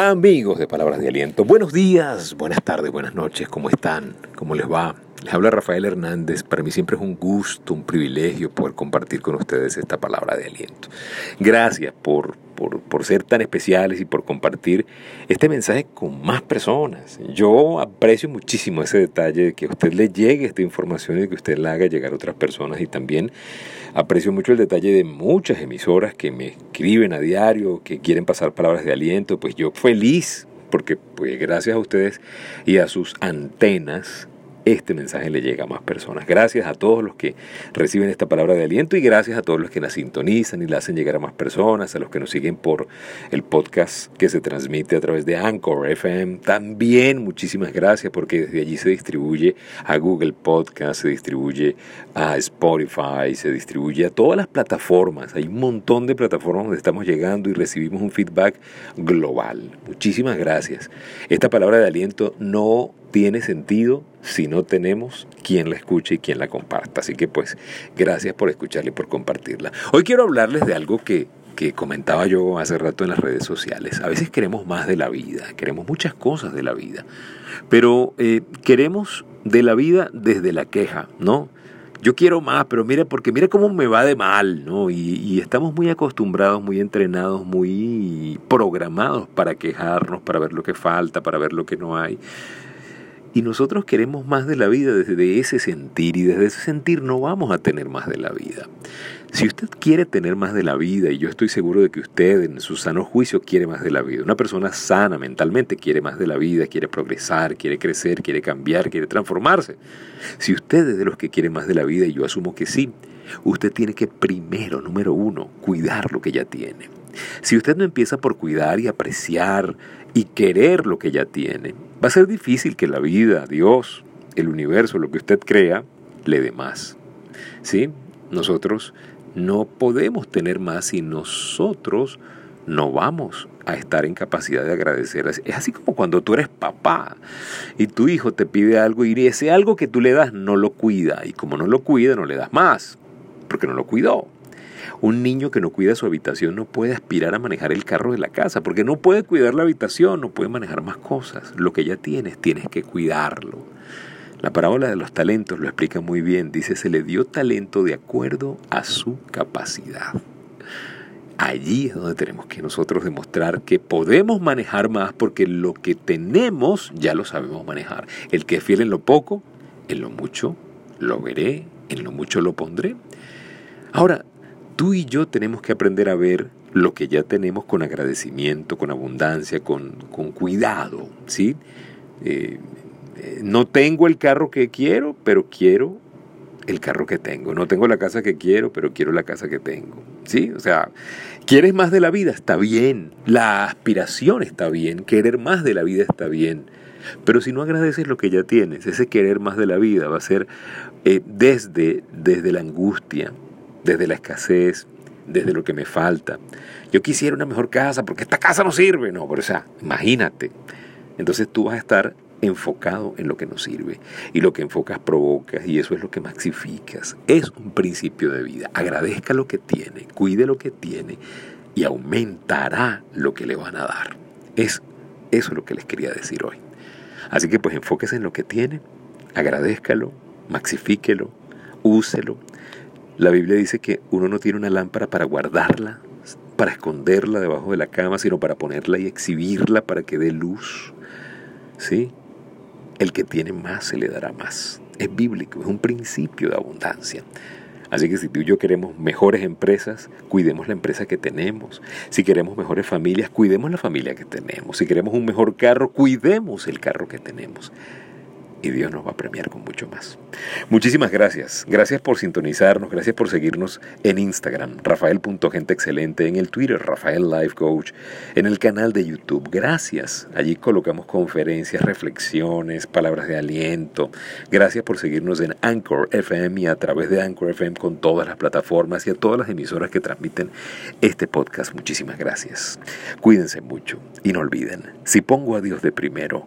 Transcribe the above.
Amigos de Palabras de Aliento, buenos días, buenas tardes, buenas noches, ¿cómo están? ¿Cómo les va? Les habla Rafael Hernández. Para mí siempre es un gusto, un privilegio poder compartir con ustedes esta palabra de aliento. Gracias por, por, ser tan especiales y por compartir este mensaje con más personas. Yo aprecio muchísimo ese detalle de que a usted le llegue esta información y que usted la haga llegar a otras personas y también aprecio mucho el detalle de muchas emisoras que me escriben a diario, que quieren pasar palabras de aliento. Pues yo feliz porque pues gracias a ustedes y a sus antenas este mensaje le llega a más personas. Gracias a todos los que reciben esta palabra de aliento y gracias a todos los que la sintonizan y la hacen llegar a más personas, a los que nos siguen por el podcast que se transmite a través de Anchor FM. También muchísimas gracias porque desde allí se distribuye a Google Podcast, se distribuye a Spotify, se distribuye a todas las plataformas. Hay un montón de plataformas donde estamos llegando y recibimos un feedback global. Muchísimas gracias. Esta palabra de aliento no tiene sentido si no tenemos quien la escuche y quien la comparta. Así que pues gracias por escucharla y por compartirla. Hoy quiero hablarles de algo que, que comentaba yo hace rato en las redes sociales. A veces queremos más de la vida, queremos muchas cosas de la vida, pero eh, queremos de la vida desde la queja, ¿no? Yo quiero más, pero mira, porque mira cómo me va de mal, ¿no? Y, y, estamos muy acostumbrados, muy entrenados, muy programados para quejarnos, para ver lo que falta, para ver lo que no hay. Y nosotros queremos más de la vida desde ese sentir y desde ese sentir no vamos a tener más de la vida. Si usted quiere tener más de la vida, y yo estoy seguro de que usted en su sano juicio quiere más de la vida, una persona sana mentalmente quiere más de la vida, quiere progresar, quiere crecer, quiere cambiar, quiere transformarse. Si usted es de los que quiere más de la vida, y yo asumo que sí, usted tiene que primero, número uno, cuidar lo que ya tiene. Si usted no empieza por cuidar y apreciar y querer lo que ya tiene, va a ser difícil que la vida, Dios, el universo, lo que usted crea, le dé más. ¿Sí? Nosotros no podemos tener más si nosotros no vamos a estar en capacidad de agradecer. Es así como cuando tú eres papá y tu hijo te pide algo y ese algo que tú le das no lo cuida y como no lo cuida no le das más porque no lo cuidó. Un niño que no cuida su habitación no puede aspirar a manejar el carro de la casa, porque no puede cuidar la habitación, no puede manejar más cosas. Lo que ya tienes, tienes que cuidarlo. La parábola de los talentos lo explica muy bien. Dice, se le dio talento de acuerdo a su capacidad. Allí es donde tenemos que nosotros demostrar que podemos manejar más porque lo que tenemos ya lo sabemos manejar. El que es fiel en lo poco, en lo mucho lo veré, en lo mucho lo pondré. Ahora, tú y yo tenemos que aprender a ver lo que ya tenemos con agradecimiento, con abundancia, con, cuidado, ¿sí? Eh, eh, no tengo el carro que quiero, pero quiero el carro que tengo. No tengo la casa que quiero, pero quiero la casa que tengo. ¿Sí? O sea, ¿quieres más de la vida? Está bien. La aspiración está bien. Querer más de la vida está bien. Pero si no agradeces lo que ya tienes, ese querer más de la vida va a ser eh, desde, desde la angustia, desde la escasez, desde lo que me falta. Yo quisiera una mejor casa porque esta casa no sirve. No, pero o sea, imagínate. Entonces tú vas a estar enfocado en lo que nos sirve. Y lo que enfocas provocas y eso es lo que maxificas. Es un principio de vida. Agradezca lo que tiene, cuide lo que tiene y aumentará lo que le van a dar. Es eso lo que les quería decir hoy. Así que pues enfóquese en lo que tiene, agradezcalo, maxifíquelo, úselo la Biblia dice que uno no tiene una lámpara para guardarla, para esconderla debajo de la cama, sino para ponerla y exhibirla para que dé luz. ¿Sí? El que tiene más se le dará más. Es bíblico, es un principio de abundancia. Así que si tú y yo queremos mejores empresas, cuidemos la empresa que tenemos. Si queremos mejores familias, cuidemos la familia que tenemos. Si queremos un mejor carro, cuidemos el carro que tenemos y Dios nos va a premiar con mucho más. Muchísimas gracias. Gracias por sintonizarnos, gracias por seguirnos en Instagram, Rafael.genteexcelente, en el Twitter, Rafael Life Coach, en el canal de YouTube. Gracias. Allí colocamos conferencias, reflexiones, palabras de aliento. Gracias por seguirnos en Anchor FM y a través de Anchor FM con todas las plataformas y a todas las emisoras que transmiten este podcast. Muchísimas gracias. Cuídense mucho y no olviden, si pongo a Dios de primero,